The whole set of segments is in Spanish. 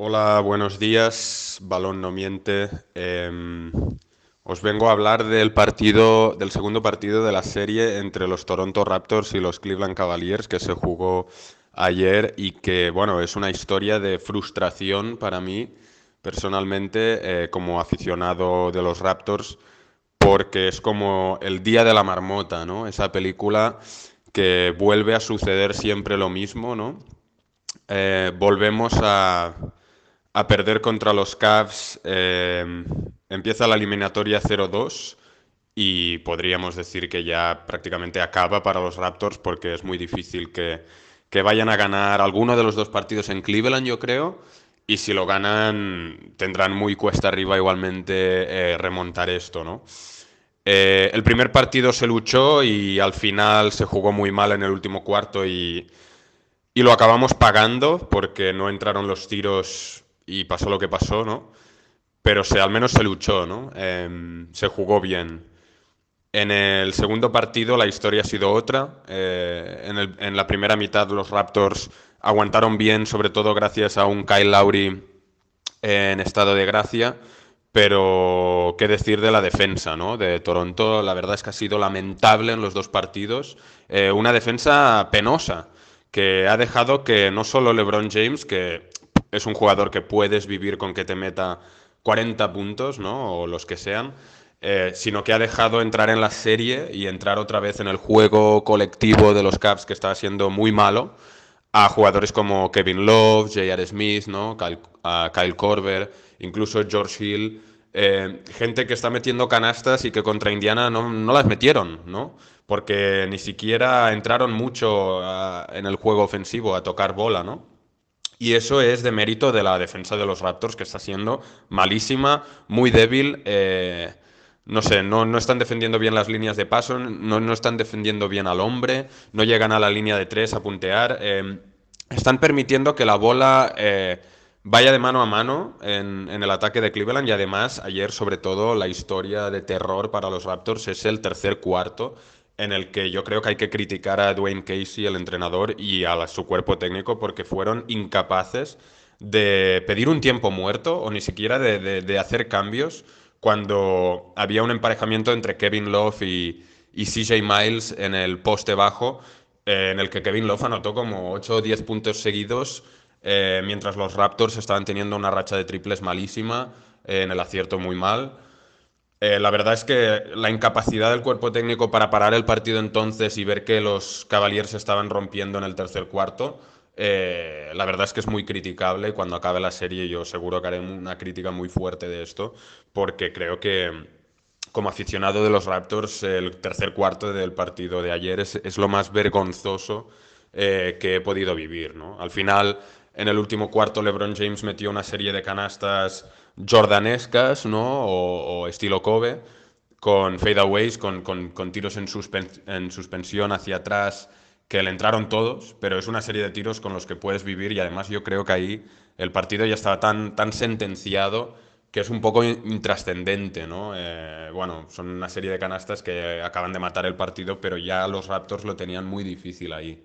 Hola, buenos días. Balón no miente. Em, os vengo a hablar del partido, del segundo partido de la serie entre los Toronto Raptors y los Cleveland Cavaliers que se jugó ayer y que, bueno, es una historia de frustración para mí personalmente eh, como aficionado de los Raptors porque es como el día de la marmota, ¿no? Esa película que vuelve a suceder siempre lo mismo, ¿no? Eh, volvemos a a perder contra los Cavs. Eh, empieza la eliminatoria 0-2 y podríamos decir que ya prácticamente acaba para los Raptors porque es muy difícil que, vayan a ganar alguno de los dos partidos en Cleveland, yo creo. Y si lo ganan, tendrán muy cuesta arriba igualmente eh, remontar esto, ¿no? Eh, el primer partido se luchó y al final se jugó muy mal en el último cuarto y, y lo acabamos pagando porque no entraron los tiros y pasó lo que pasó, ¿no? Pero se, al menos se luchó, ¿no? Em, se jugó bien. En el segundo partido la historia ha sido otra. Eh, en, el, en, la primera mitad los Raptors aguantaron bien, sobre todo gracias a un Kyle Lowry en estado de gracia. Pero qué decir de la defensa ¿no? de Toronto, la verdad es que ha sido lamentable en los dos partidos. Eh, una defensa penosa que ha dejado que no solo LeBron James, que es un jugador que puedes vivir con que te meta 40 puntos, ¿no? O los que sean. Eh, sino que ha dejado entrar en la serie y entrar otra vez en el juego colectivo de los Caps que estaba siendo muy malo a jugadores como Kevin Love, J.R. Smith, ¿no? Kyle, a Kyle Korver, incluso George Hill, eh, gente que está metiendo canastas y que contra Indiana no, no las metieron, ¿no? Porque ni siquiera entraron mucho ah, en el juego ofensivo a tocar bola, ¿no? Y eso es de mérito de la defensa de los Raptors, que está siendo malísima, muy débil. Eh, no sé, no, no, están defendiendo bien las líneas de paso, no, no, están defendiendo bien al hombre, no llegan a la línea de tres a puntear. Eh, están permitiendo que la bola eh, vaya de mano a mano en, en, el ataque de Cleveland y además ayer sobre todo la historia de terror para los Raptors es el tercer cuarto en el que yo creo que hay que criticar a Dwayne Casey, el entrenador, y a su cuerpo técnico porque fueron incapaces de pedir un tiempo muerto o ni siquiera de, hacer cambios cuando había un emparejamiento entre Kevin Love y, CJ Miles en el poste bajo, eh, en el que Kevin Love anotó como 8 o 10 puntos seguidos, eh, mientras los Raptors estaban teniendo una racha de triples malísima, eh, en el acierto muy mal. Eh, la verdad es que la incapacidad del cuerpo técnico para parar el partido entonces y ver que los Cavaliers estaban rompiendo en el tercer cuarto, eh, la verdad es que es muy criticable. Cuando acabe la serie yo seguro que haré una crítica muy fuerte de esto, porque creo que como aficionado de los Raptors, el tercer cuarto del partido de ayer es, lo más vergonzoso eh, que he podido vivir. Al final, en el último cuarto, LeBron James metió una serie de canastas jordanescas, ¿no? O, estilo Kobe, con fadeaways, con, con, con tiros en, en suspensión hacia atrás, que le entraron todos, pero es una serie de tiros con los que puedes vivir y además yo creo que ahí el partido ya estaba tan, tan sentenciado que es un poco intrascendente, ¿no? Eh, bueno, son una serie de canastas que acaban de matar el partido, pero ya los Raptors lo tenían muy difícil ahí.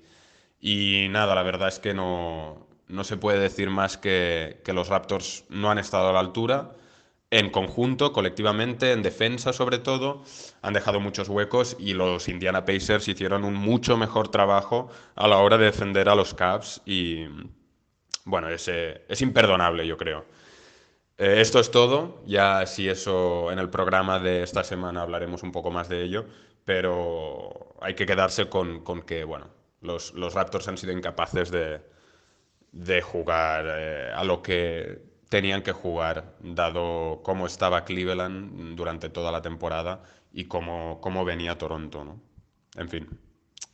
Y nada, la verdad es que no, no se puede decir más que, los Raptors no han estado a la altura. En conjunto, colectivamente, en defensa sobre todo, han dejado muchos huecos y los Indiana Pacers hicieron un mucho mejor trabajo a la hora de defender a los Cavs y, bueno, es, es imperdonable, yo creo. Eh, esto es todo, ya si eso en el programa de esta semana hablaremos un poco más de ello, pero hay que quedarse con, que, bueno, los Raptors han sido incapaces de, de jugar eh, a lo que tenían que jugar, dado cómo estaba Cleveland durante toda la temporada y cómo, cómo venía Toronto, ¿no? En fin.